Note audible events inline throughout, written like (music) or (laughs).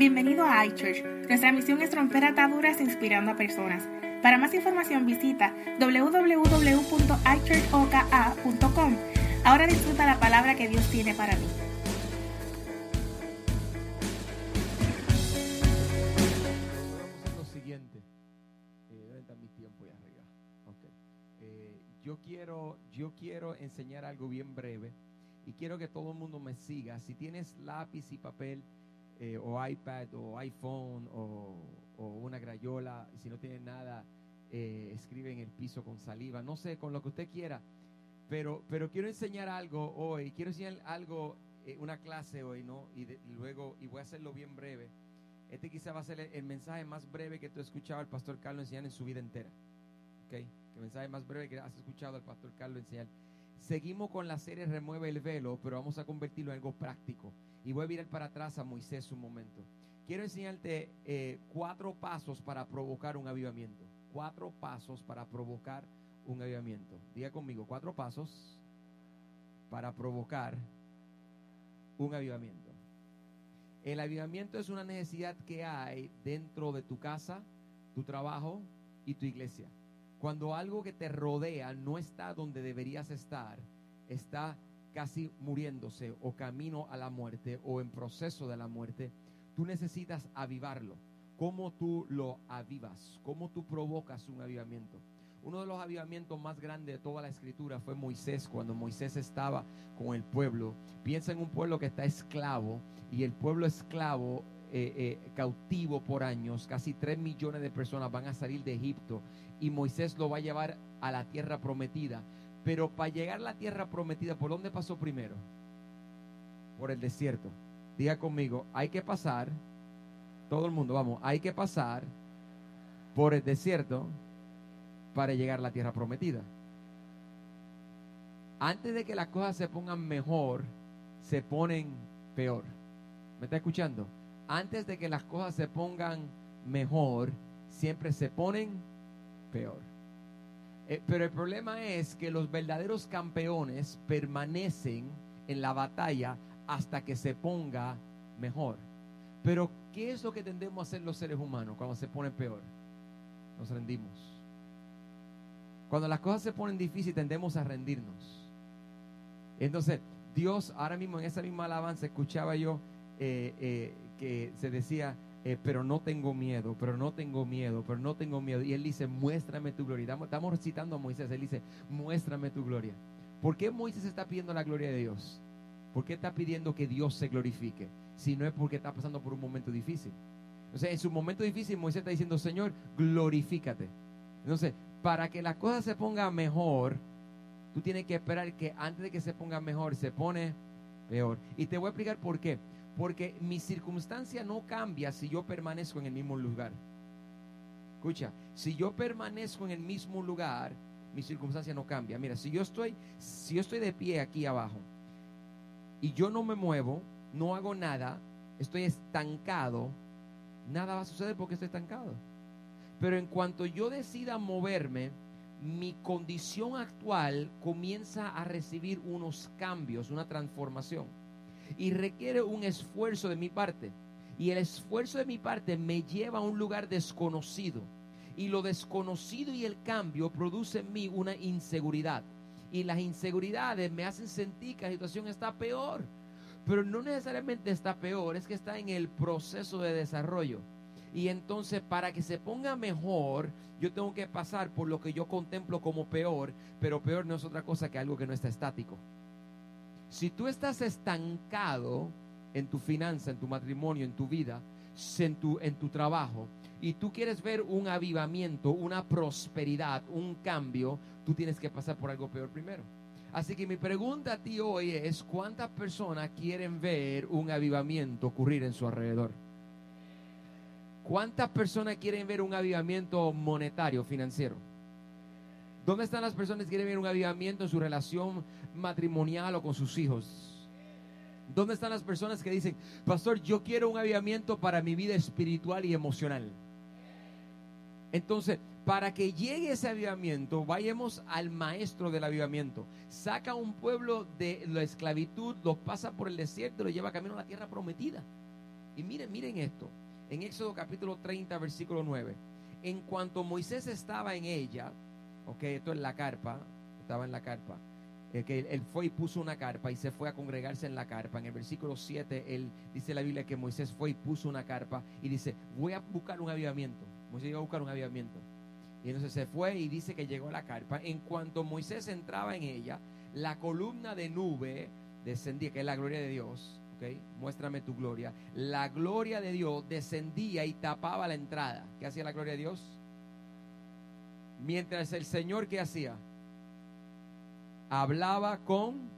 Bienvenido a iChurch. Nuestra misión es romper ataduras inspirando a personas. Para más información visita www.ichurchoka.com. Ahora disfruta la palabra que Dios tiene para ti. Lo siguiente. Eh, ¿Dónde está mi tiempo ya arriba? Ok. Eh, yo, quiero, yo quiero enseñar algo bien breve y quiero que todo el mundo me siga. Si tienes lápiz y papel eh, o iPad o iPhone o, o una grayola, si no tienes nada, eh, escribe en el piso con saliva, no sé, con lo que usted quiera. Pero, pero quiero enseñar algo hoy, quiero enseñar algo, eh, una clase hoy, ¿no? Y, de- y luego, y voy a hacerlo bien breve. Este quizá va a ser el, el mensaje más breve que tú has escuchado al pastor Carlos enseñar en su vida entera. ¿Ok? El mensaje más breve que has escuchado al pastor Carlos enseñar. Seguimos con la serie Remueve el velo, pero vamos a convertirlo en algo práctico. Y voy a mirar para atrás a Moisés un momento. Quiero enseñarte eh, cuatro pasos para provocar un avivamiento. Cuatro pasos para provocar un avivamiento. Diga conmigo, cuatro pasos para provocar un avivamiento. El avivamiento es una necesidad que hay dentro de tu casa, tu trabajo y tu iglesia. Cuando algo que te rodea no está donde deberías estar, está casi muriéndose o camino a la muerte o en proceso de la muerte, tú necesitas avivarlo. ¿Cómo tú lo avivas? ¿Cómo tú provocas un avivamiento? Uno de los avivamientos más grandes de toda la escritura fue Moisés, cuando Moisés estaba con el pueblo. Piensa en un pueblo que está esclavo y el pueblo esclavo, eh, eh, cautivo por años, casi 3 millones de personas van a salir de Egipto y Moisés lo va a llevar a la tierra prometida. Pero para llegar a la tierra prometida, ¿por dónde pasó primero? Por el desierto. Diga conmigo, hay que pasar, todo el mundo, vamos, hay que pasar por el desierto para llegar a la tierra prometida. Antes de que las cosas se pongan mejor, se ponen peor. ¿Me está escuchando? Antes de que las cosas se pongan mejor, siempre se ponen peor. Eh, pero el problema es que los verdaderos campeones permanecen en la batalla hasta que se ponga mejor. Pero, ¿qué es lo que tendemos a hacer los seres humanos cuando se pone peor? Nos rendimos. Cuando las cosas se ponen difíciles, tendemos a rendirnos. Entonces, Dios, ahora mismo en esa misma alabanza, escuchaba yo eh, eh, que se decía, eh, pero no tengo miedo, pero no tengo miedo, pero no tengo miedo. Y él dice, muéstrame tu gloria. Estamos, recitando a Moisés, él dice, muéstrame tu gloria. ¿Por qué Moisés está pidiendo la gloria de Dios? ¿Por qué está pidiendo que Dios se glorifique? Si no es porque está pasando por un momento difícil. O sea, en su momento difícil, Moisés está diciendo, Señor, glorifícate. Entonces, para que la cosa se ponga mejor, tú tienes que esperar que antes de que se ponga mejor, se pone peor. Y te voy a explicar por qué. Porque mi circunstancia no cambia si yo permanezco en el mismo lugar. Escucha, si yo permanezco en el mismo lugar, mi circunstancia no cambia. Mira, si yo estoy, si yo estoy de pie aquí abajo y yo no me muevo, no hago nada, estoy estancado, nada va a suceder porque estoy estancado. Pero en cuanto yo decida moverme, mi condición actual comienza a recibir unos cambios, una transformación. Y requiere un esfuerzo de mi parte. Y el esfuerzo de mi parte me lleva a un lugar desconocido. Y lo desconocido y el cambio produce en mí una inseguridad. Y las inseguridades me hacen sentir que la situación está peor. Pero no necesariamente está peor, es que está en el proceso de desarrollo. Y entonces para que se ponga mejor, yo tengo que pasar por lo que yo contemplo como peor, pero peor no es otra cosa que algo que no está estático. Si tú estás estancado en tu finanza, en tu matrimonio, en tu vida, en tu, en tu trabajo, y tú quieres ver un avivamiento, una prosperidad, un cambio, tú tienes que pasar por algo peor primero. Así que mi pregunta a ti hoy es, ¿cuántas personas quieren ver un avivamiento ocurrir en su alrededor? ¿Cuántas personas quieren ver un avivamiento monetario, financiero? ¿Dónde están las personas que quieren ver un avivamiento en su relación matrimonial o con sus hijos? ¿Dónde están las personas que dicen, pastor, yo quiero un avivamiento para mi vida espiritual y emocional? Entonces, para que llegue ese avivamiento, vayamos al maestro del avivamiento. Saca un pueblo de la esclavitud, los pasa por el desierto, lo lleva camino a la tierra prometida. Y miren, miren esto. En Éxodo capítulo 30, versículo 9. En cuanto Moisés estaba en ella, ok, esto es la carpa, estaba en la carpa. eh, que él fue y puso una carpa y se fue a congregarse en la carpa. En el versículo 7, él dice la Biblia que Moisés fue y puso una carpa y dice, voy a buscar un avivamiento. Moisés iba a buscar un avivamiento. Y entonces se fue y dice que llegó a la carpa. En cuanto Moisés entraba en ella, la columna de nube descendía, que es la gloria de Dios. ¿ok? Muéstrame tu gloria. La gloria de Dios descendía y tapaba la entrada. ¿Qué hacía la gloria de Dios? Mientras el Señor, ¿qué hacía? Hablaba con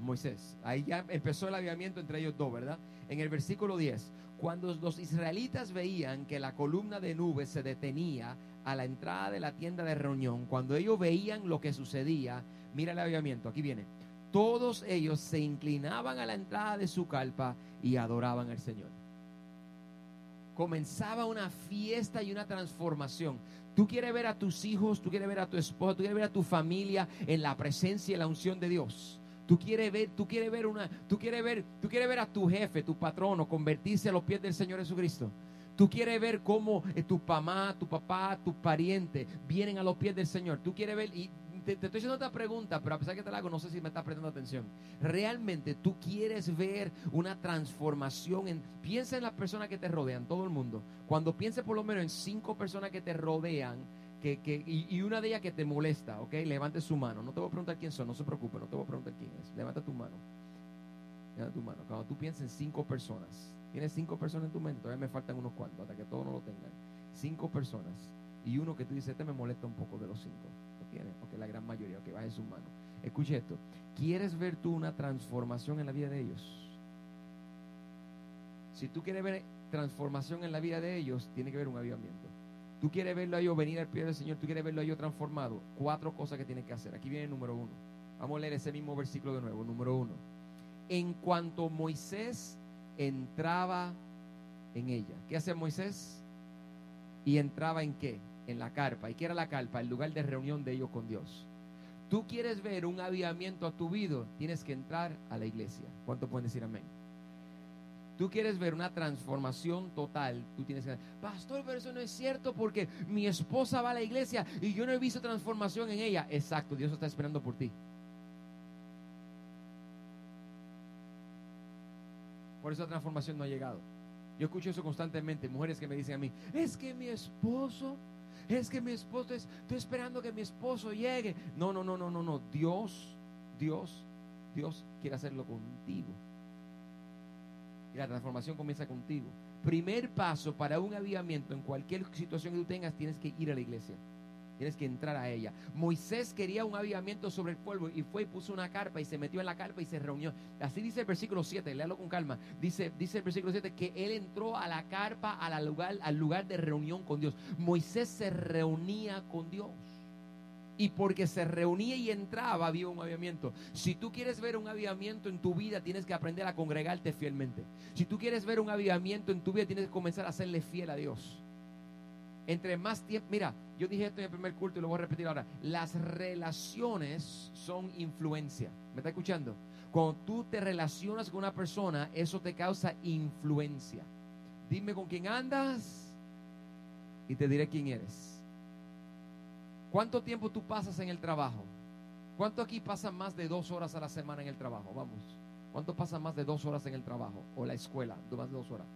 Moisés. Ahí ya empezó el avivamiento entre ellos dos, ¿verdad? En el versículo 10, cuando los israelitas veían que la columna de nube se detenía a la entrada de la tienda de reunión, cuando ellos veían lo que sucedía, mira el avivamiento, aquí viene. Todos ellos se inclinaban a la entrada de su carpa y adoraban al Señor. Comenzaba una fiesta y una transformación. Tú quieres ver a tus hijos, tú quieres ver a tu esposa, tú quieres ver a tu familia en la presencia y la unción de Dios. Tú quieres ver, tú quieres ver una, tú quieres ver, tú quieres ver a tu jefe, tu patrono convertirse a los pies del Señor Jesucristo. Tú quieres ver cómo eh, tu mamá, tu papá, tu pariente vienen a los pies del Señor. Tú quieres ver y te, estoy haciendo otra pregunta, pero a pesar que te la hago, no sé si me estás prestando atención. Realmente tú quieres ver una transformación en. Piensa en las personas que te rodean, todo el mundo. Cuando pienses por lo menos en cinco personas que te rodean, que, que, y, y una de ellas que te molesta, ¿ok? Levante su mano. No te voy a preguntar quién son, no se preocupe, no te voy a preguntar quién es. Levanta tu mano. Levanta tu mano. Cuando tú piensas en cinco personas, tienes cinco personas en tu mente, todavía me faltan unos cuantos, hasta que todos no lo tengan. Cinco personas. Y uno que tú dices, este me molesta un poco de los cinco. ¿Lo tienes? Ok, la gran mayoría, ok, baje su mano. Escuche esto. ¿Quieres ver tú una transformación en la vida de ellos? Si tú quieres ver transformación en la vida de ellos, tiene que ver un avivamiento. Tú quieres verlo a ellos venir al pie del Señor, tú quieres verlo a ellos transformado. Cuatro cosas que tienes que hacer. Aquí viene el número uno. Vamos a leer ese mismo versículo de nuevo. Número uno. En cuanto Moisés entraba en ella. ¿Qué hace Moisés? Y entraba en qué? En la carpa. ¿Y qué era la carpa? El lugar de reunión de ellos con Dios. Tú quieres ver un avivamiento a tu vida, tienes que entrar a la iglesia. ¿Cuánto pueden decir amén? Tú quieres ver una transformación total, tú tienes que... Pastor, pero eso no es cierto porque mi esposa va a la iglesia y yo no he visto transformación en ella. Exacto, Dios está esperando por ti. Por eso la transformación no ha llegado. Yo escucho eso constantemente, mujeres que me dicen a mí, es que mi esposo, es que mi esposo, es, estoy esperando que mi esposo llegue. No, no, no, no, no, no. Dios, Dios, Dios quiere hacerlo contigo. Y la transformación comienza contigo. Primer paso para un avivamiento en cualquier situación que tú tengas, tienes que ir a la iglesia. Tienes que entrar a ella. Moisés quería un avivamiento sobre el pueblo y fue y puso una carpa y se metió en la carpa y se reunió. Así dice el versículo 7, léalo con calma. Dice, dice el versículo 7 que él entró a la carpa, a la lugar, al lugar de reunión con Dios. Moisés se reunía con Dios. Y porque se reunía y entraba, había un avivamiento. Si tú quieres ver un avivamiento en tu vida, tienes que aprender a congregarte fielmente. Si tú quieres ver un avivamiento en tu vida, tienes que comenzar a serle fiel a Dios. Entre más tiempo, mira, yo dije esto en el primer culto y lo voy a repetir ahora. Las relaciones son influencia. ¿Me está escuchando? Cuando tú te relacionas con una persona, eso te causa influencia. Dime con quién andas y te diré quién eres. ¿Cuánto tiempo tú pasas en el trabajo? ¿Cuánto aquí pasan más de dos horas a la semana en el trabajo? Vamos. ¿Cuánto pasan más de dos horas en el trabajo? O la escuela, más de dos horas.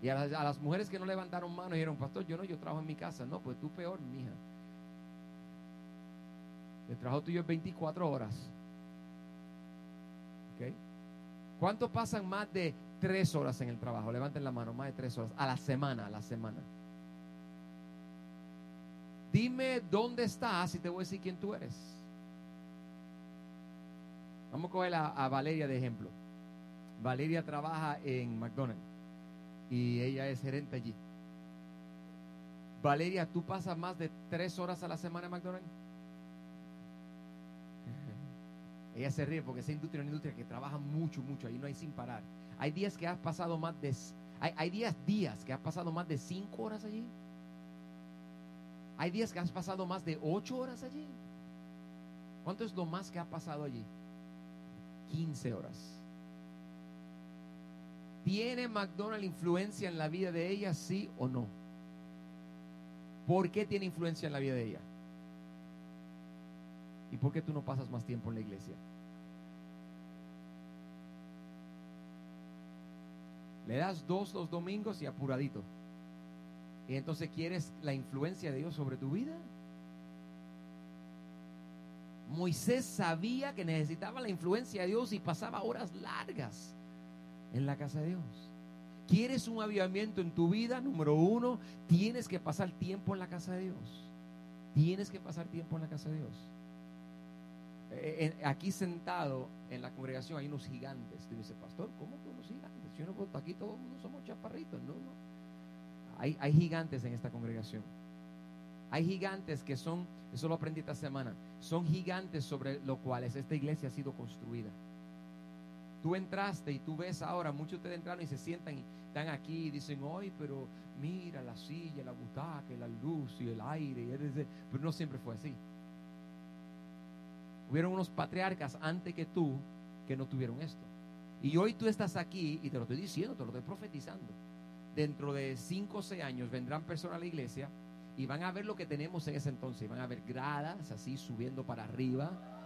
Y a las, mujeres que no levantaron mano y dijeron, pastor, yo no, yo trabajo en mi casa. No, pues tú peor, mija. El trabajo tuyo es 24 horas. ¿Ok? ¿Cuánto pasan más de tres horas en el trabajo? Levanten la mano, más de tres horas. A la semana, a la semana. Dime dónde estás y te voy a decir quién tú eres. Vamos a coger a, a Valeria de ejemplo. Valeria trabaja en McDonald's y ella es gerente allí. Valeria, ¿tú pasas más de tres horas a la semana en McDonald's? (laughs) Ella se ríe porque esa industria es una industria que trabaja mucho, mucho, ahí no hay sin parar. Hay días que has pasado más de, hay, días, días que has pasado más de cinco horas allí. Hay días que has pasado más de ocho horas allí. ¿Cuánto es lo más que ha pasado allí? 15 horas. ¿Tiene McDonald's influencia en la vida de ella, sí o no? ¿Por qué tiene influencia en la vida de ella? ¿Y por qué tú no pasas más tiempo en la iglesia? Le das dos los domingos y apuradito. Y entonces quieres la influencia de Dios sobre tu vida. Moisés sabía que necesitaba la influencia de Dios y pasaba horas largas en la casa de Dios. ¿Quieres un avivamiento en tu vida? Número uno, tienes que pasar tiempo en la casa de Dios. Tienes que pasar tiempo en la casa de Dios. Eh, eh, aquí sentado en la congregación hay unos gigantes. Tú dices, pastor, ¿cómo que unos gigantes? Yo no, aquí todos somos chaparritos. No, no. Hay, hay gigantes en esta congregación. Hay gigantes que son, eso lo aprendí esta semana, son gigantes sobre los cuales esta iglesia ha sido construida. Tú entraste y tú ves ahora, muchos de ustedes entraron y se sientan y están aquí y dicen, hoy, pero mira la silla, la butaca, la luz y el aire. pero no siempre fue así. Hubieron unos patriarcas antes que tú que no tuvieron esto. Y hoy tú estás aquí y te lo estoy diciendo, te lo estoy profetizando. Dentro de cinco o seis años vendrán personas a la iglesia y van a ver lo que tenemos en ese entonces. Van a ver gradas así subiendo para arriba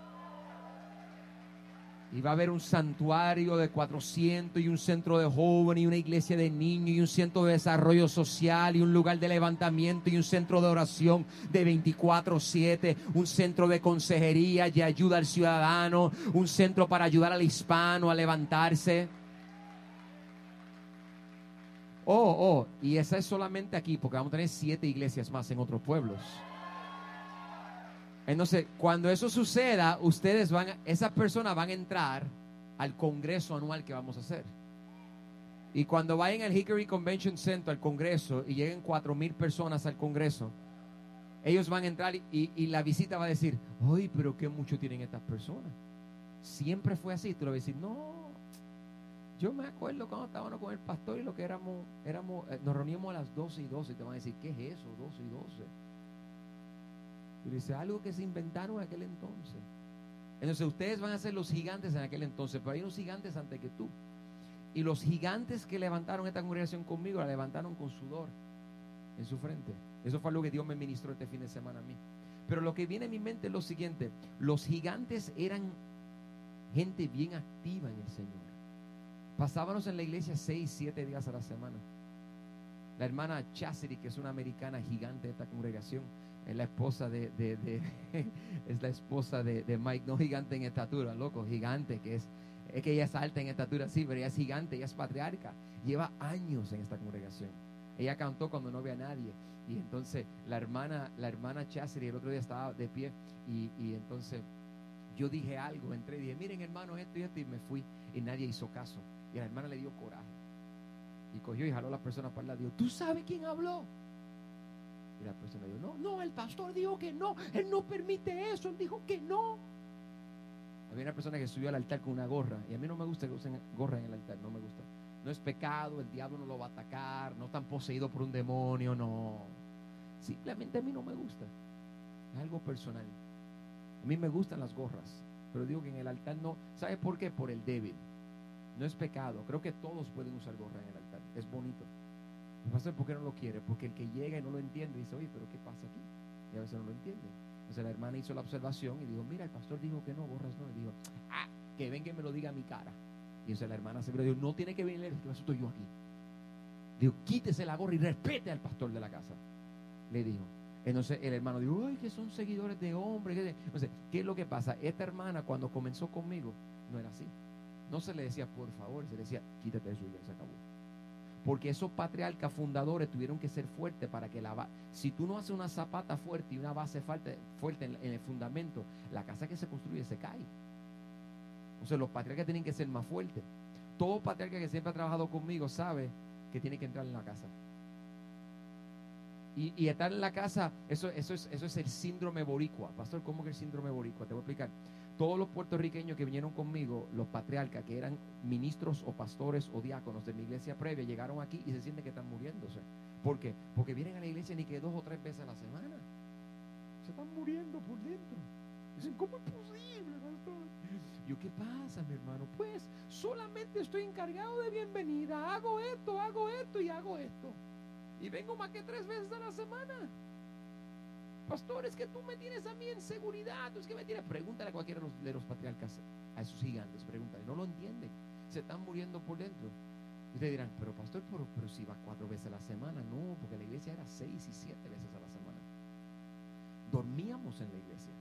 y va a haber un santuario de 400 y un centro de jóvenes y una iglesia de niños y un centro de desarrollo social y un lugar de levantamiento y un centro de oración de 24/7, un centro de consejería y ayuda al ciudadano, un centro para ayudar al hispano a levantarse. Oh, oh, y esa es solamente aquí porque vamos a tener siete iglesias más en otros pueblos. Entonces, cuando eso suceda, ustedes van, esas personas van a entrar al congreso anual que vamos a hacer. Y cuando vayan al Hickory Convention Center, al congreso, y lleguen cuatro mil personas al congreso, ellos van a entrar y, la visita va a decir, uy, pero qué mucho tienen estas personas. Siempre fue así. Tú le vas a decir, no, yo me acuerdo cuando estábamos con el pastor y lo que éramos, éramos eh, nos reuníamos a las 12 y 12 y te van a decir, ¿qué es eso? 12 y 12. Y dice, algo que se inventaron en aquel entonces. Entonces ustedes van a ser los gigantes en aquel entonces, pero hay unos gigantes antes que tú. Y los gigantes que levantaron esta congregación conmigo, la levantaron con sudor en su frente. Eso fue algo que Dios me ministró este fin de semana a mí. Pero lo que viene a mi mente es lo siguiente. Los gigantes eran gente bien activa en el Señor. Pasábamos en la iglesia seis, siete días a la semana. La hermana Chastity, que es una americana gigante de esta congregación, es la esposa de, (laughs) es la esposa de, Mike, no gigante en estatura, loco, gigante, que es, es que ella es alta en estatura, sí, pero ella es gigante, ella es patriarca, lleva años en esta congregación. Ella cantó cuando no había nadie. Y entonces la hermana, la hermana el otro día estaba de pie y, y entonces yo dije algo, entré y dije, miren hermano, esto y esto, y me fui y nadie hizo caso. Y la hermana le dio coraje. Y cogió y jaló a las personas para el lado. ¿tú sabes quién habló? Y la persona dijo, no, no, el pastor dijo que no, él no permite eso, él dijo que no. Había una persona que subió al altar con una gorra, y a mí no me gusta que usen gorra en el altar, no me gusta. No es pecado, el diablo no lo va a atacar, no están poseídos por un demonio, no. Simplemente a mí no me gusta. Es algo personal. A mí me gustan las gorras, pero digo que en el altar no. ¿Sabe por qué? Por el débil. No es pecado. Creo que todos pueden usar gorra en el altar. Es bonito. Pastor, ¿por qué no lo quiere? Porque el que llega y no lo entiende dice, oye, pero ¿qué pasa aquí? Y a veces no lo entiende. Entonces la hermana hizo la observación y dijo, mira, el pastor dijo que no, gorras no. Y dijo, ah, que venga y me lo diga a mi cara. Y entonces la hermana se dijo, no tiene que venir, que estoy yo aquí. Dijo, quítese la gorra y respete al pastor de la casa. Le dijo. Entonces el hermano dijo, ay, que son seguidores de hombres. Entonces, ¿qué es lo que pasa? Esta hermana cuando comenzó conmigo no era así. No se le decía, por favor, se le decía, quítate eso y ya se acabó. Porque esos patriarcas fundadores tuvieron que ser fuertes para que la si tú no haces una zapata fuerte y una base fuerte, fuerte en, el fundamento, la casa que se construye se cae. Sea, los patriarcas tienen que ser más fuertes. Todo patriarca que siempre ha trabajado conmigo sabe que tiene que entrar en la casa. Y, y estar en la casa, eso, eso, es, eso es el síndrome boricua. Pastor, ¿cómo que el síndrome boricua? Te voy a explicar todos los puertorriqueños que vinieron conmigo, los patriarcas, que eran ministros o pastores o diáconos de mi iglesia previa, llegaron aquí y se sienten que están muriéndose. ¿Por qué? Porque vienen a la iglesia ni que dos o tres veces a la semana. Se están muriendo por dentro. Dicen, ¿cómo es posible, pastor? Yo, ¿qué pasa, mi hermano? Pues solamente estoy encargado de bienvenida. Hago esto, hago esto y hago esto. Y vengo más que tres veces a la semana. Pastor, es que tú me tienes a mí en seguridad. Es que me tienes. Pregúntale a cualquiera de los, patriarcas, a esos gigantes. Pregúntale. No lo entienden. Se están muriendo por dentro. Ustedes dirán, pero pastor, pero, si va cuatro veces a la semana. No, porque la iglesia era seis y siete veces a la semana. Dormíamos en la iglesia.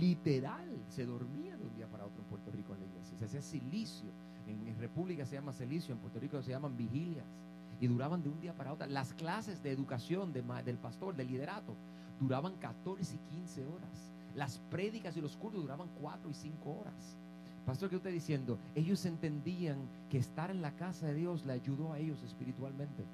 Literal, se dormía de un día para otro en Puerto Rico en la iglesia. Se hacía silicio. En, República se llama silicio, en Puerto Rico se llaman vigilias. Y duraban de un día para otro. Las clases de educación de, del pastor, del liderato, duraban 14 y 15 horas. Las prédicas y los cultos duraban 4 y 5 horas. Pastor, ¿qué está diciendo? Ellos entendían que estar en la casa de Dios le ayudó a ellos espiritualmente.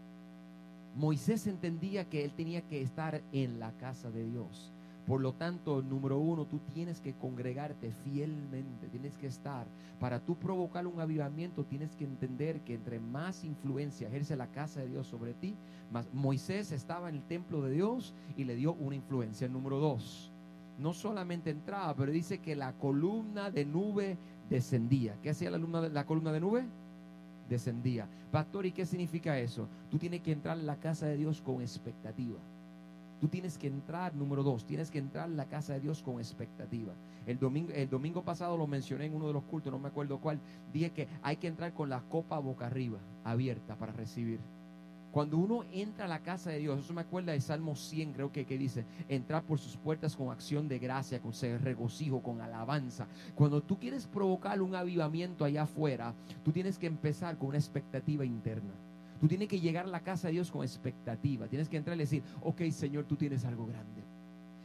Moisés entendía que él tenía que estar en la casa de Dios. Por lo tanto, número uno, tú tienes que congregarte fielmente, tienes que estar. Para tú provocar un avivamiento, tienes que entender que entre más influencia ejerce la casa de Dios sobre ti, más Moisés estaba en el templo de Dios y le dio una influencia. Número dos, no solamente entraba, pero dice que la columna de nube descendía. ¿Qué hacía la, la columna de nube? Descendía. Pastor, ¿y qué significa eso? Tú tienes que entrar en la casa de Dios con expectativa. Tú tienes que entrar, número dos, tienes que entrar en la casa de Dios con expectativa. El domingo, el domingo pasado lo mencioné en uno de los cultos, no me acuerdo cuál. Dije que hay que entrar con la copa boca arriba, abierta para recibir. Cuando uno entra a la casa de Dios, eso me acuerda de Salmo 100, creo que, que dice, entrar por sus puertas con acción de gracia, con regocijo, con alabanza. Cuando tú quieres provocar un avivamiento allá afuera, tú tienes que empezar con una expectativa interna. Tú tienes que llegar a la casa de Dios con expectativa. Tienes que entrar y decir, ok Señor, tú tienes algo grande.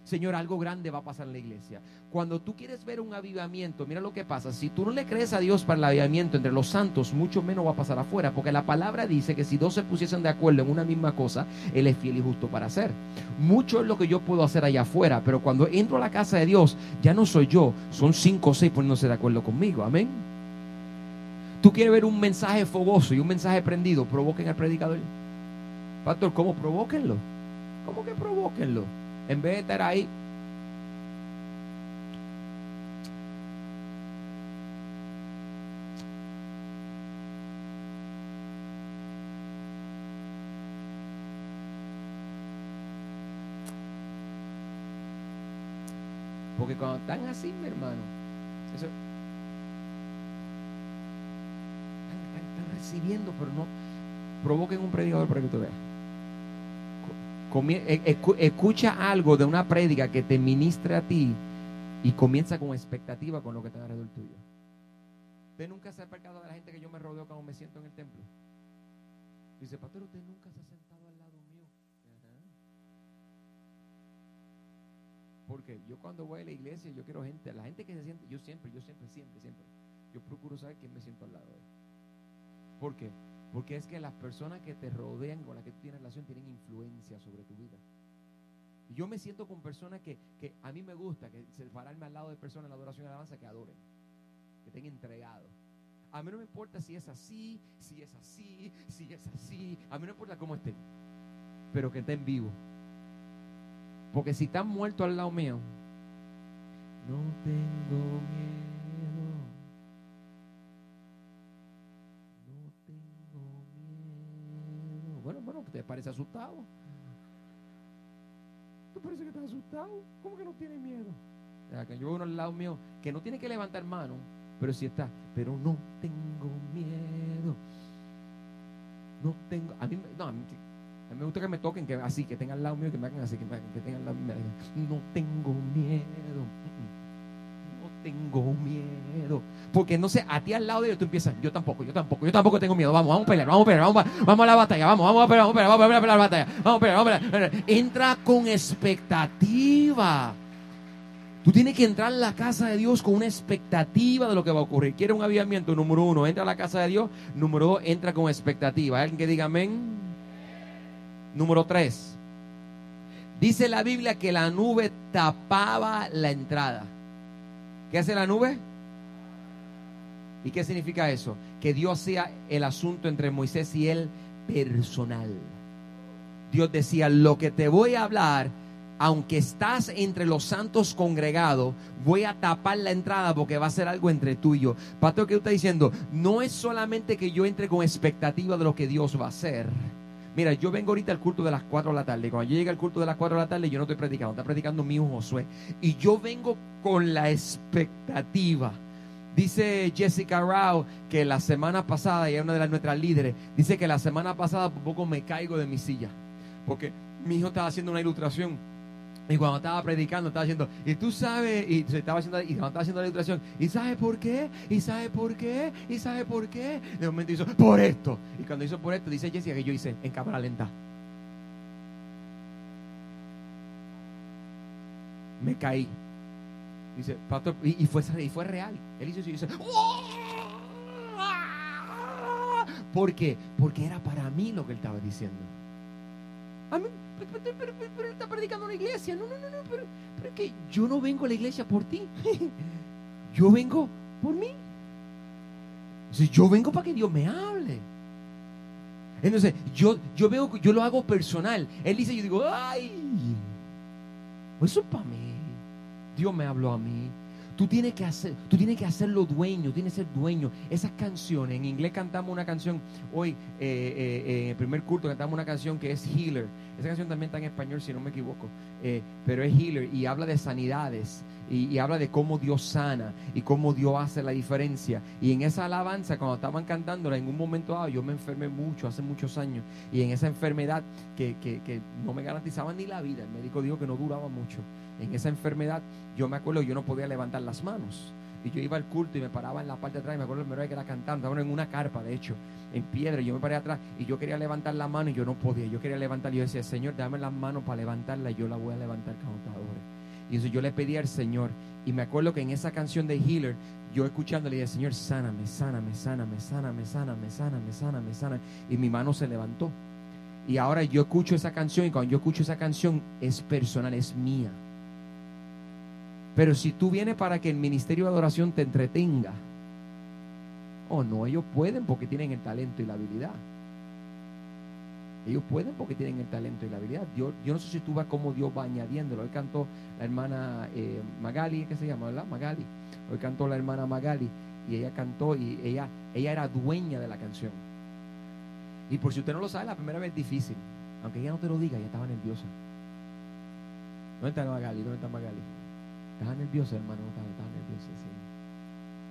Señor, algo grande va a pasar en la iglesia. Cuando tú quieres ver un avivamiento, mira lo que pasa. Si tú no le crees a Dios para el avivamiento entre los santos, mucho menos va a pasar afuera. Porque la palabra dice que si dos se pusiesen de acuerdo en una misma cosa, Él es fiel y justo para hacer. Mucho es lo que yo puedo hacer allá afuera. Pero cuando entro a la casa de Dios, ya no soy yo. Son cinco o seis poniéndose de acuerdo conmigo. Amén. Tú quieres ver un mensaje fogoso y un mensaje prendido, provoquen al predicador. Pastor, ¿cómo provóquenlo? ¿Cómo que provóquenlo? En vez de estar ahí. Porque cuando están así, mi hermano, recibiendo, pero no provoquen un predicador para que tú veas escucha algo de una prédica que te ministre a ti y comienza con expectativa con lo que está alrededor tuyo. Usted nunca se ha percatado de la gente que yo me rodeo cuando me siento en el templo. Dice, pastor, usted nunca se ha sentado al lado mío. Porque yo cuando voy a la iglesia, yo quiero gente, la gente que se siente, yo siempre, yo siempre, siempre, siempre, yo procuro saber quién me siento al lado de él. ¿Por qué? Porque es que las personas que te rodean, con las que tú tienes relación, tienen influencia sobre tu vida. Yo me siento con personas que, que a mí me gusta, que separarme al lado de personas en la adoración y la alabanza que adoren, que estén entregados. A mí no me importa si es así, si es así, si es así. A mí no me importa cómo estén, pero que estén vivos. Porque si están muertos al lado mío, no tengo miedo. Usted parece asustado. Tú parece que estás asustado. ¿Cómo que no tiene miedo? yo veo uno al lado mío que no tiene que levantar mano, pero sí está. Pero no tengo miedo. No tengo. A mí, no, a mí, me gusta que me toquen que así, que tengan al lado mío, que me hagan así, que, me, que tengan al lado mío. No tengo miedo tengo miedo. Porque no sé, a ti al lado de ellos tú empiezas, yo tampoco, yo tampoco, yo tampoco tengo miedo. Vamos, vamos a pelear, vamos a pelear, vamos a, la batalla, vamos, vamos a pelear, vamos a pelear, vamos a pelear, la batalla, vamos a pelear, vamos a pelear. Entra con expectativa. Tú tienes que entrar a la casa de Dios con una expectativa de lo que va a ocurrir. Quiere un avivamiento, número uno, entra a la casa de Dios. Número dos, entra con expectativa. ¿Hay alguien que diga amén? Número tres. Dice la Biblia que la nube tapaba la entrada. ¿Qué hace la nube? ¿Y qué significa eso? Que Dios hacía el asunto entre Moisés y él personal. Dios decía, lo que te voy a hablar aunque estás entre los santos congregados, voy a tapar la entrada porque va a ser algo entre tú y yo. Pastor, ¿qué está diciendo? No es solamente que yo entre con expectativa de lo que Dios va a hacer. Mira, yo vengo ahorita al culto de las 4 de la tarde. Cuando yo llegue al culto de las 4 de la tarde, yo no estoy predicando, está predicando mi hijo Josué. Y yo vengo con la expectativa. Dice Jessica Rao que la semana pasada, y es una de las nuestras líderes, dice que la semana pasada por poco me caigo de mi silla. Porque mi hijo estaba haciendo una ilustración y cuando estaba predicando, estaba diciendo, y tú sabes, y estaba haciendo, y cuando estaba haciendo la ilustración, ¿y sabes por qué? ¿Y sabes por qué? ¿Y sabes por qué? De momento hizo, por esto. Y cuando hizo por esto, dice Jessica que yo hice en cámara lenta. Me caí. Dice, pastor, y, fue, y fue real. Él hizo eso y dice, ¿por qué? Porque era para mí lo que él estaba diciendo. A mí, pero, él está predicando en la iglesia. No, no, no, no, pero, pero es que yo no vengo a la iglesia por ti. (laughs) yo vengo por mí. Yo vengo para que Dios me hable. Entonces, yo, yo veo, yo lo hago personal. Él dice, yo digo, ay, eso es para mí. Dios me habló a mí. Tú tienes que hacer, tú tienes que hacerlo dueño, tienes que ser dueño. Esas canciones, en inglés cantamos una canción, hoy eh, eh, eh, en el primer culto cantamos una canción que es Healer. Esa canción también está en español, si no me equivoco, pero es Healer y habla de sanidades y, habla de cómo Dios sana y cómo Dios hace la diferencia. Y en esa alabanza, cuando estaban cantándola, en un momento dado, yo me enfermé mucho, hace muchos años, y en esa enfermedad que, que, que no me garantizaba ni la vida, el médico dijo que no duraba mucho en esa enfermedad, yo me acuerdo, yo no podía levantar las manos. Y yo iba al culto y me paraba en la parte de atrás. Y me acuerdo el que era cantando, estaba en una carpa, de hecho, en piedra. Y yo me paré atrás y yo quería levantar la mano y yo no podía. Yo quería levantar. Y yo decía, Señor, dame las manos para levantarla y yo la voy a levantar cuando Y eso yo le pedí al Señor. Y me acuerdo que en esa canción de Healer, yo escuchando le dije, Señor, sáname, sáname, sáname, sáname, sáname, sáname, sáname, sáname. Y mi mano se levantó. Y ahora yo escucho esa canción y cuando yo escucho esa canción es personal, es mía. Pero si tú vienes para que el ministerio de adoración te entretenga, o oh, no, ellos pueden porque tienen el talento y la habilidad. Ellos pueden porque tienen el talento y la habilidad. Yo, no sé si tú vas cómo Dios va añadiéndolo. Hoy cantó la hermana eh, Magali, ¿qué se llama? ¿verdad? Magali. Hoy cantó la hermana Magali y ella cantó y ella, ella era dueña de la canción. Y por si usted no lo sabe, la primera vez es difícil. Aunque ella no te lo diga, ella estaba nerviosa. ¿Dónde está Magali? ¿Dónde está Magali? Estaba nervioso, hermano, estaba, nervioso.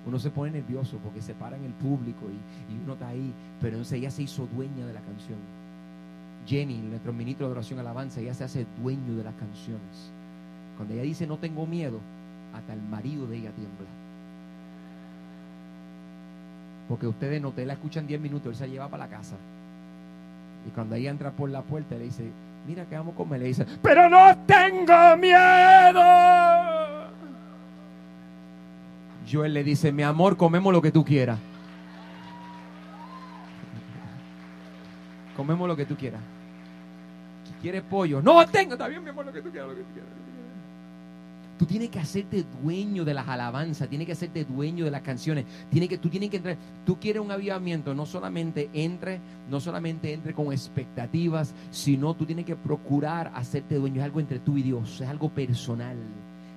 Uno se pone nervioso porque se para en el público y, uno está ahí, pero entonces ella se hizo dueña de la canción. Jenny, nuestro ministro de oración alabanza, ella se hace dueño de las canciones. Cuando ella dice no tengo miedo, hasta el marido de ella tiembla. Porque ustedes no te la escuchan 10 minutos, él se lleva para la casa. Y cuando ella entra por la puerta, le dice, mira que vamos a comer. Le dice, pero no tengo miedo. Joel le dice, mi amor, comemos lo que tú quieras. Comemos lo que tú quieras. ¿Quieres pollo? No tengo, está bien, mi amor, lo que tú quieras, lo que tú quieras. Tú tienes que hacerte dueño de las alabanzas, tienes que hacerte dueño de las canciones. Tienes que, tú tienes que entrar. Tú quieres un avivamiento, no solamente entre, no solamente entre con expectativas, sino tú tienes que procurar hacerte dueño. Es algo entre tú y Dios, es algo personal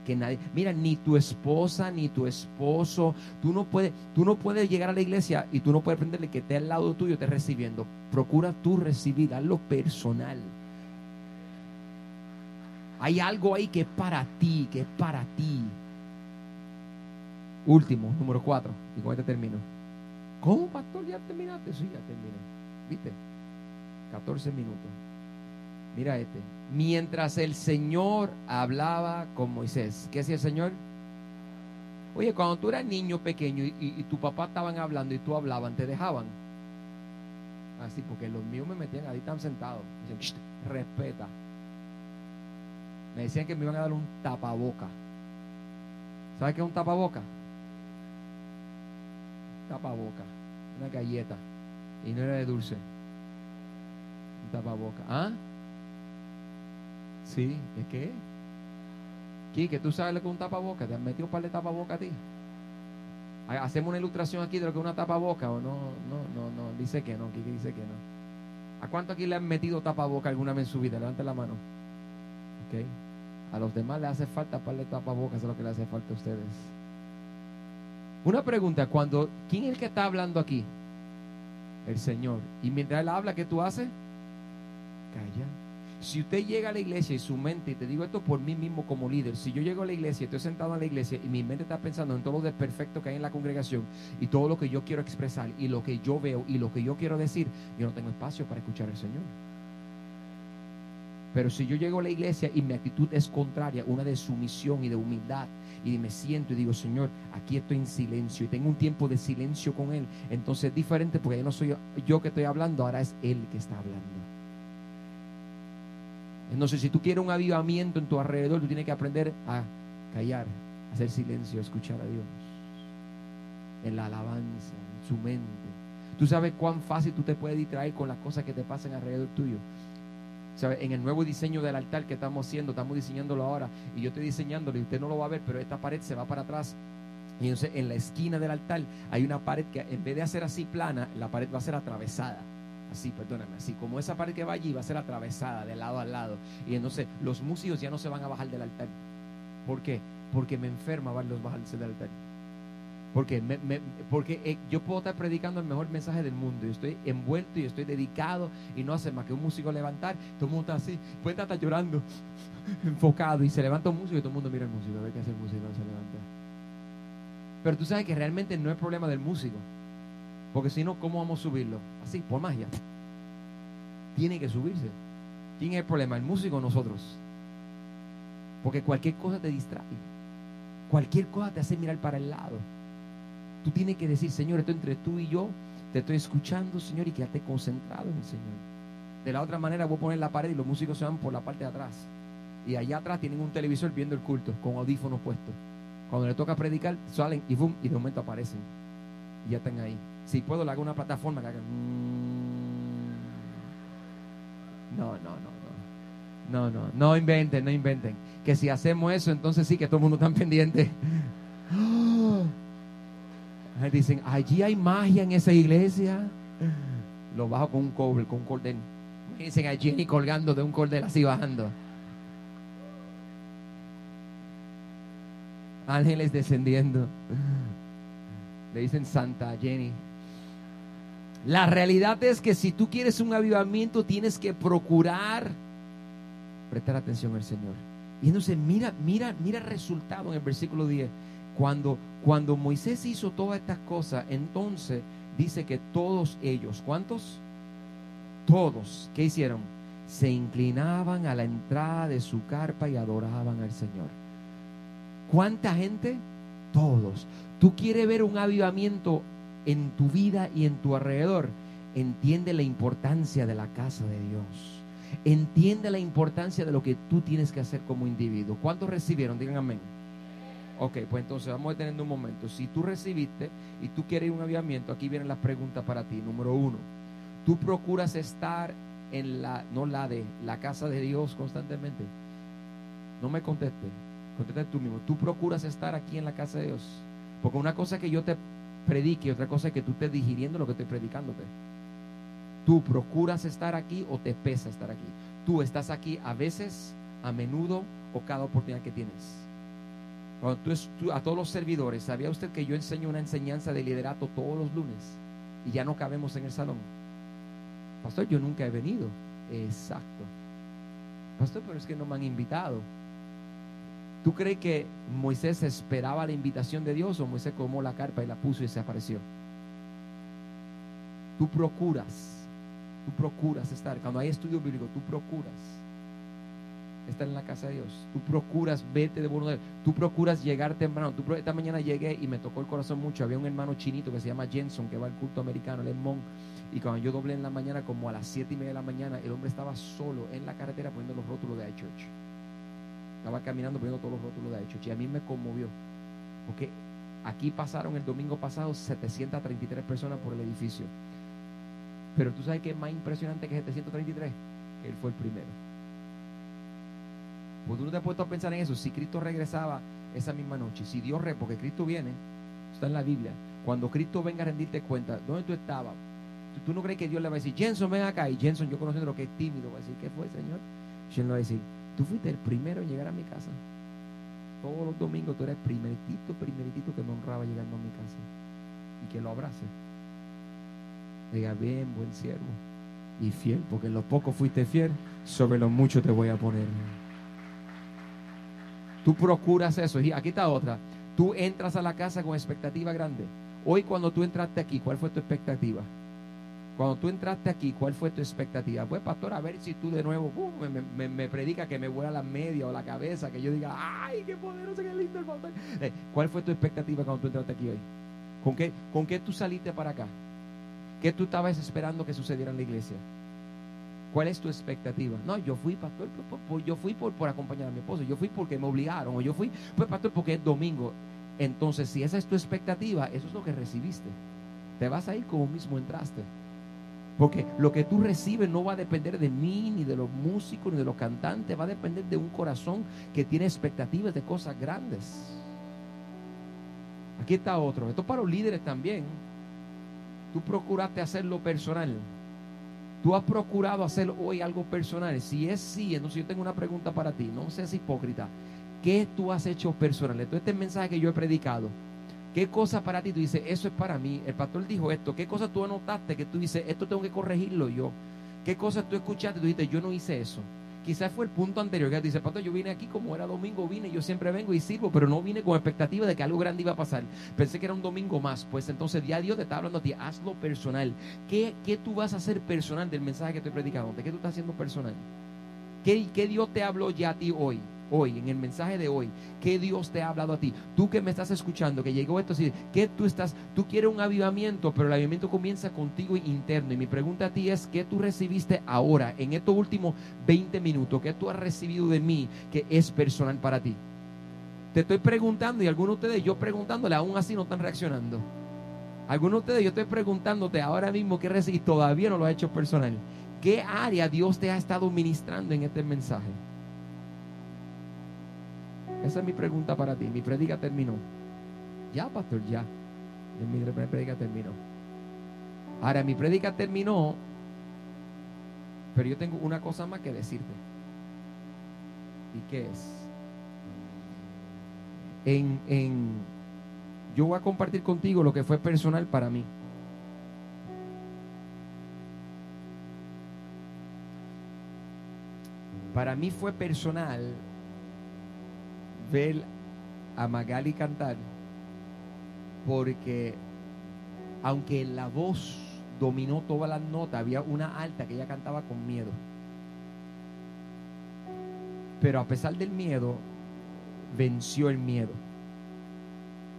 que nadie, mira, ni tu esposa, ni tu esposo, tú no puedes, tú no puedes llegar a la iglesia y tú no puedes aprenderle que esté al lado tuyo, esté recibiendo. Procura tú recibir, hazlo personal. Hay algo ahí que es para ti, que es para ti. Último, número cuatro, y con este termino. ¿Cómo, pastor? ¿Ya terminaste? Sí, ya terminé. ¿Viste? 14 minutos. Mira este. Mientras el Señor hablaba con Moisés. ¿Qué hacía el Señor? Oye, cuando tú eras niño pequeño y, tu papá estaban hablando y tú hablaban, ¿te dejaban? Así, porque los míos me metían ahí, están sentados. Dicen, respeta. Me decían que me iban a dar un tapaboca. ¿Sabes qué es un tapaboca? Tapaboca. Una galleta. Y no era de dulce. Un tapaboca. ¿Ah? Sí, ¿es qué? que ¿tú sabes lo que es un tapaboca? ¿Te han metido un par de tapaboca a ti? ¿Hacemos una ilustración aquí de lo que es una tapaboca o no? No, no, no. Dice que no, Kike dice que no. ¿A cuánto aquí le han metido tapaboca alguna vez en su vida? Levante la mano. Ok. A los demás le hace falta para de tapabocas, es lo que le hace falta a ustedes. Una pregunta, cuando, ¿quién es el que está hablando aquí? El Señor. Y mientras Él habla, ¿qué tú haces? Calla. Si usted llega a la iglesia y su mente, y te digo esto por mí mismo como líder, si yo llego a la iglesia, estoy sentado en la iglesia y mi mente está pensando en todo lo desperfecto que hay en la congregación y todo lo que yo quiero expresar y lo que yo veo y lo que yo quiero decir, yo no tengo espacio para escuchar al Señor. Pero si yo llego a la iglesia y mi actitud es contraria, una de sumisión y de humildad, y me siento y digo, Señor, aquí estoy en silencio y tengo un tiempo de silencio con Él, entonces es diferente porque ya no soy yo que estoy hablando, ahora es Él que está hablando. Entonces, si tú quieres un avivamiento en tu alrededor, tú tienes que aprender a callar, a hacer silencio, a escuchar a Dios. En la alabanza, en su mente. Tú sabes cuán fácil tú te puedes distraer con las cosas que te pasan alrededor tuyo. ¿Sabe? En el nuevo diseño del altar que estamos haciendo, estamos diseñándolo ahora, y yo estoy diseñándolo y usted no lo va a ver, pero esta pared se va para atrás. Y entonces en la esquina del altar hay una pared que en vez de hacer así plana, la pared va a ser atravesada así, perdóname, así como esa pared que va allí va a ser atravesada de lado a lado. Y entonces los músicos ya no se van a bajar del altar. ¿Por qué? Porque me enferma verlos bajarse del altar. Porque, porque eh, yo puedo estar predicando el mejor mensaje del mundo y estoy envuelto y estoy dedicado y no hace más que un músico levantar, todo el mundo está así, puede estar llorando, (laughs) enfocado y se levanta un músico y todo el mundo mira al músico, a ver qué hace el músico, se levanta. Pero tú sabes que realmente no es problema del músico, porque si no, ¿cómo vamos a subirlo? Así, por magia. Tiene que subirse. ¿Quién es el problema? ¿El músico o nosotros? Porque cualquier cosa te distrae. Cualquier cosa te hace mirar para el lado. Tú tienes que decir, Señor, esto entre tú y yo, te estoy escuchando, Señor, y quédate concentrado en el Señor. De la otra manera voy a poner la pared y los músicos se van por la parte de atrás. Y allá atrás tienen un televisor viendo el culto con audífonos puestos. Cuando le toca predicar, salen y boom, y de momento aparecen. Y ya están ahí. Si puedo, le hago una plataforma que. Mm. No, no, no, no. No, no, inventen, no inventen. Que si hacemos eso, entonces sí que todo el mundo está (laughs) pendiente. (gasps) Dicen, allí hay magia en esa iglesia. Lo bajo con un cobre, con un cordel. Dicen a Jenny colgando de un cordel así bajando. Ángeles descendiendo. Le dicen Santa Jenny. La realidad es que si tú quieres un avivamiento, tienes que procurar prestar atención al Señor. Y entonces mira, mira, mira el resultado en el versículo 10. Cuando, cuando Moisés hizo todas estas cosas, entonces dice que todos ellos, ¿cuántos? Todos, ¿qué hicieron? Se inclinaban a la entrada de su carpa y adoraban al Señor. ¿Cuánta gente? Todos. Tú quieres ver un avivamiento en tu vida y en tu alrededor, entiende la importancia de la casa de Dios. Entiende la importancia de lo que tú tienes que hacer como individuo. ¿Cuántos recibieron? Digan amén. Ok, pues entonces vamos a tener un momento. Si tú recibiste y tú quieres un avivamiento, aquí vienen las preguntas para ti. Número uno, tú procuras estar en la, no la de, la casa de Dios constantemente. No me conteste, conteste tú mismo. Tú procuras estar aquí en la casa de Dios. Porque una cosa que yo te predique, otra cosa es que tú estés digiriendo lo que estoy predicándote. Tú procuras estar aquí o te pesa estar aquí. Tú estás aquí a veces, a menudo o cada oportunidad que tienes. Cuando tú, a todos los servidores, ¿sabía usted que yo enseño una enseñanza de liderato todos los lunes y ya no cabemos en el salón? Pastor, yo nunca he venido. Exacto. Pastor, pero es que no me han invitado. ¿Tú crees que Moisés esperaba la invitación de Dios o Moisés tomó la carpa y la puso y se apareció? Tú procuras, tú procuras estar. Cuando hay estudio bíblico, tú procuras estar en la casa de Dios. Tú procuras vete de voluntad. Tú procuras llegar temprano. Tú, esta mañana llegué y me tocó el corazón mucho. Había un hermano chinito que se llama Jenson, que va al culto americano, el mon. Y cuando yo doblé en la mañana, como a las siete y media de la mañana, el hombre estaba solo en la carretera poniendo los rótulos de iChurch. Estaba caminando poniendo todos los rótulos de hecho y a mí me conmovió. Porque aquí pasaron el domingo pasado 733 personas por el edificio. Pero tú sabes que es más impresionante que 733, que él fue el primero. Pues tú no te has puesto a pensar en eso. Si Cristo regresaba esa misma noche, si Dios re, porque Cristo viene, está en la Biblia. Cuando Cristo venga a rendirte cuenta, ¿dónde tú estabas? ¿Tú, no crees que Dios le va a decir, Jenson, ven acá? Y Jenson, yo conociendo lo que es tímido, va a decir, ¿qué fue, Señor? Y él va a decir, Tú fuiste el primero en llegar a mi casa. Todos los domingos tú eres primeritito, primeritito que me honraba llegando a mi casa. Y que lo abrace. Diga, bien, buen siervo. Y fiel, porque en lo poco fuiste fiel, sobre lo mucho te voy a poner. Tú procuras eso. Y aquí está otra. Tú entras a la casa con expectativa grande. Hoy cuando tú entraste aquí, ¿cuál fue tu expectativa? Cuando tú entraste aquí, ¿cuál fue tu expectativa? Pues, pastor, a ver si tú de nuevo me, predica que me vuela la media o la cabeza, que yo diga, ¡ay, qué poderoso, qué lindo el pastor! Eh, ¿Cuál fue tu expectativa cuando tú entraste aquí hoy? ¿Con qué, ¿Con qué tú saliste para acá? ¿Qué tú estabas esperando que sucediera en la iglesia? ¿Cuál es tu expectativa? No, yo fui pastor, yo fui por, por acompañar a mi esposo, yo fui porque me obligaron, o yo fui, pues pastor, porque es domingo. Entonces, si esa es tu expectativa, eso es lo que recibiste. Te vas a ir como mismo entraste. Porque lo que tú recibes no va a depender de mí, ni de los músicos, ni de los cantantes. Va a depender de un corazón que tiene expectativas de cosas grandes. Aquí está otro. Esto para los líderes también. Tú procuraste hacerlo personal. Tú has procurado hacer hoy algo personal. Si es sí, entonces yo tengo una pregunta para ti. No seas hipócrita. ¿Qué tú has hecho personal? Entonces este mensaje que yo he predicado ¿Qué cosa para ti tú dices, eso es para mí? El pastor dijo esto. ¿Qué cosa tú anotaste que tú dices, esto tengo que corregirlo yo? ¿Qué cosas tú escuchaste tú dices, yo no hice eso? Quizás fue el punto anterior que dice, pastor, yo vine aquí como era domingo, vine, yo siempre vengo y sirvo, pero no vine con expectativa de que algo grande iba a pasar. Pensé que era un domingo más. Pues entonces ya Dios te está hablando a ti, hazlo personal. ¿Qué, qué tú vas a hacer personal del mensaje que estoy predicando? ¿De qué tú estás haciendo personal? ¿Qué, ¿Qué Dios te habló ya a ti hoy? Hoy, en el mensaje de hoy, ¿qué Dios te ha hablado a ti? Tú que me estás escuchando, que llegó esto, que tú estás, tú quieres un avivamiento, pero el avivamiento comienza contigo interno. Y mi pregunta a ti es, ¿qué tú recibiste ahora, en estos últimos 20 minutos? ¿Qué tú has recibido de mí que es personal para ti? Te estoy preguntando y algunos de ustedes, yo preguntándole, aún así no están reaccionando. Algunos de ustedes, yo estoy preguntándote ahora mismo qué recibí, todavía no lo ha hecho personal. ¿Qué área Dios te ha estado ministrando en este mensaje? Esa es mi pregunta para ti. Mi predica terminó. Ya, pastor, ya. Mi predica terminó. Ahora, mi predica terminó, pero yo tengo una cosa más que decirte. ¿Y qué es? En, en, yo voy a compartir contigo lo que fue personal para mí. Para mí fue personal ver a Magali cantar porque aunque la voz dominó todas las notas, había una alta que ella cantaba con miedo. Pero a pesar del miedo, venció el miedo.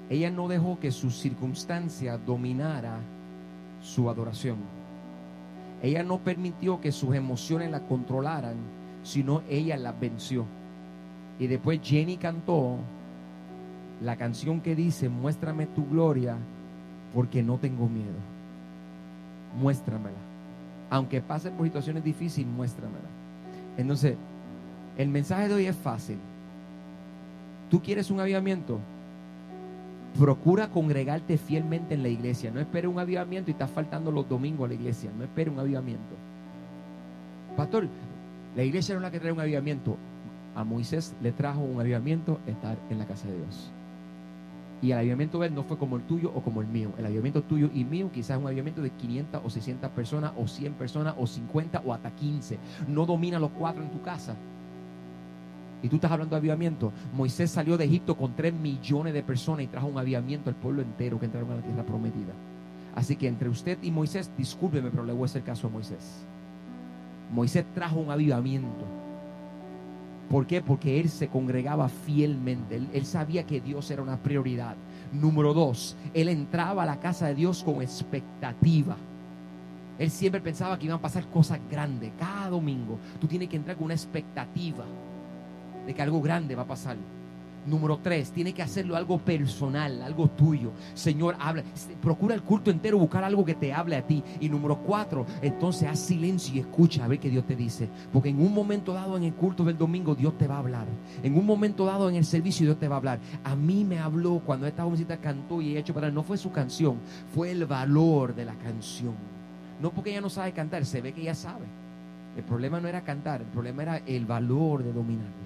Ella no dejó que su circunstancia dominara su adoración. Ella no permitió que sus emociones la controlaran, sino ella las venció. Y después Jenny cantó la canción que dice, muéstrame tu gloria porque no tengo miedo. Muéstramela. Aunque pase por situaciones difíciles, muéstramela. Entonces, el mensaje de hoy es fácil. ¿Tú quieres un avivamiento? Procura congregarte fielmente en la iglesia. No espere un avivamiento y estás faltando los domingos a la iglesia. No espere un avivamiento. Pastor, la iglesia no es la que trae un avivamiento a Moisés le trajo un avivamiento estar en la casa de Dios. Y el avivamiento de él no fue como el tuyo o como el mío. El avivamiento tuyo y mío quizás es un avivamiento de 500 o 600 personas o 100 personas o 50 o hasta 15. No domina los cuatro en tu casa. Y tú estás hablando de avivamiento. Moisés salió de Egipto con 3 millones de personas y trajo un avivamiento al pueblo entero que entraron a la tierra prometida. Así que entre usted y Moisés, discúlpeme, pero le voy a hacer caso a Moisés. Moisés trajo un avivamiento. ¿Por qué? Porque él se congregaba fielmente. Él, sabía que Dios era una prioridad. Número dos, él entraba a la casa de Dios con expectativa. Él siempre pensaba que iban a pasar cosas grandes. Cada domingo tú tienes que entrar con una expectativa de que algo grande va a pasar. Número tres, tiene que hacerlo algo personal, algo tuyo. Señor, habla. Procura el culto entero, buscar algo que te hable a ti. Y número cuatro, entonces haz silencio y escucha a ver qué Dios te dice. Porque en un momento dado en el culto del domingo, Dios te va a hablar. En un momento dado en el servicio, Dios te va a hablar. A mí me habló cuando esta jovencita cantó y he hecho para No fue su canción, fue el valor de la canción. No porque ella no sabe cantar, se ve que ella sabe. El problema no era cantar, el problema era el valor de dominarlo.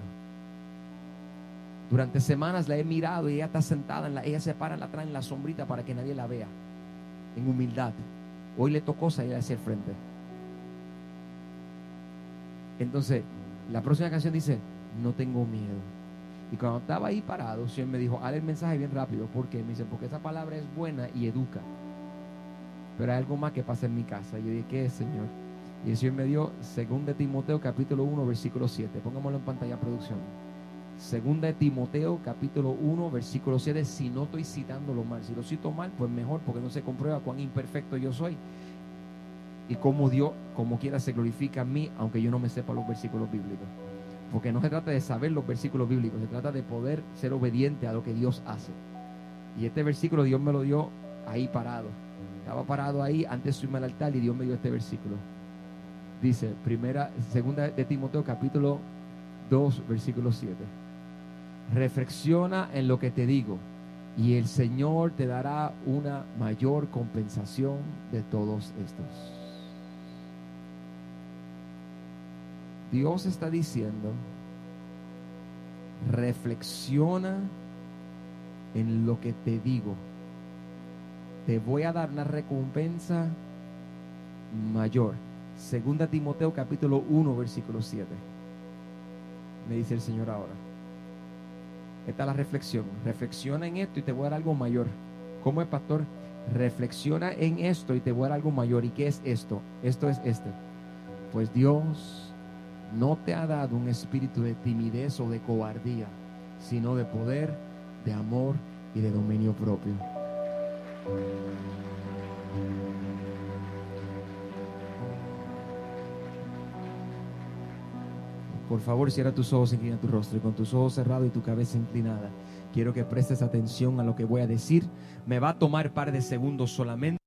Durante semanas la he mirado y ella está sentada, en la, ella se para atrás en la sombrita para que nadie la vea, en humildad. Hoy le tocó salir hacia el frente. Entonces, la próxima canción dice, no tengo miedo. Y cuando estaba ahí parado, Señor me dijo, haz el mensaje bien rápido. ¿Por qué? Me dice, porque esa palabra es buena y educa. Pero hay algo más que pasa en mi casa. Y yo dije, ¿qué es, Señor? Y el Señor me dio 2 de Timoteo capítulo 1, versículo 7. Póngamelo en pantalla, producción. Segunda de Timoteo capítulo 1, versículo 7. Si no estoy citándolo mal. Si lo cito mal, pues mejor, porque no se comprueba cuán imperfecto yo soy. Y cómo Dios, como quiera, se glorifica a mí, aunque yo no me sepa los versículos bíblicos. Porque no se trata de saber los versículos bíblicos, se trata de poder ser obediente a lo que Dios hace. Y este versículo Dios me lo dio ahí parado. Estaba parado ahí antes de subirme al altar y Dios me dio este versículo. Dice, primera, segunda de Timoteo capítulo 2, versículo 7. Reflexiona en lo que te digo y el Señor te dará una mayor compensación de todos estos. Dios está diciendo, reflexiona en lo que te digo. Te voy a dar una recompensa mayor. Segunda Timoteo capítulo 1 versículo 7. Me dice el Señor ahora. Esta es la reflexión. Reflexiona en esto y te voy a dar algo mayor. ¿Cómo es, pastor? Reflexiona en esto y te voy a dar algo mayor. ¿Y qué es esto? Esto es este. Pues Dios no te ha dado un espíritu de timidez o de cobardía, sino de poder, de amor y de dominio propio. Por favor, cierra tus ojos, inclina tu rostro y con tus ojos cerrados y tu cabeza inclinada. Quiero que prestes atención a lo que voy a decir. Me va a tomar par de segundos solamente.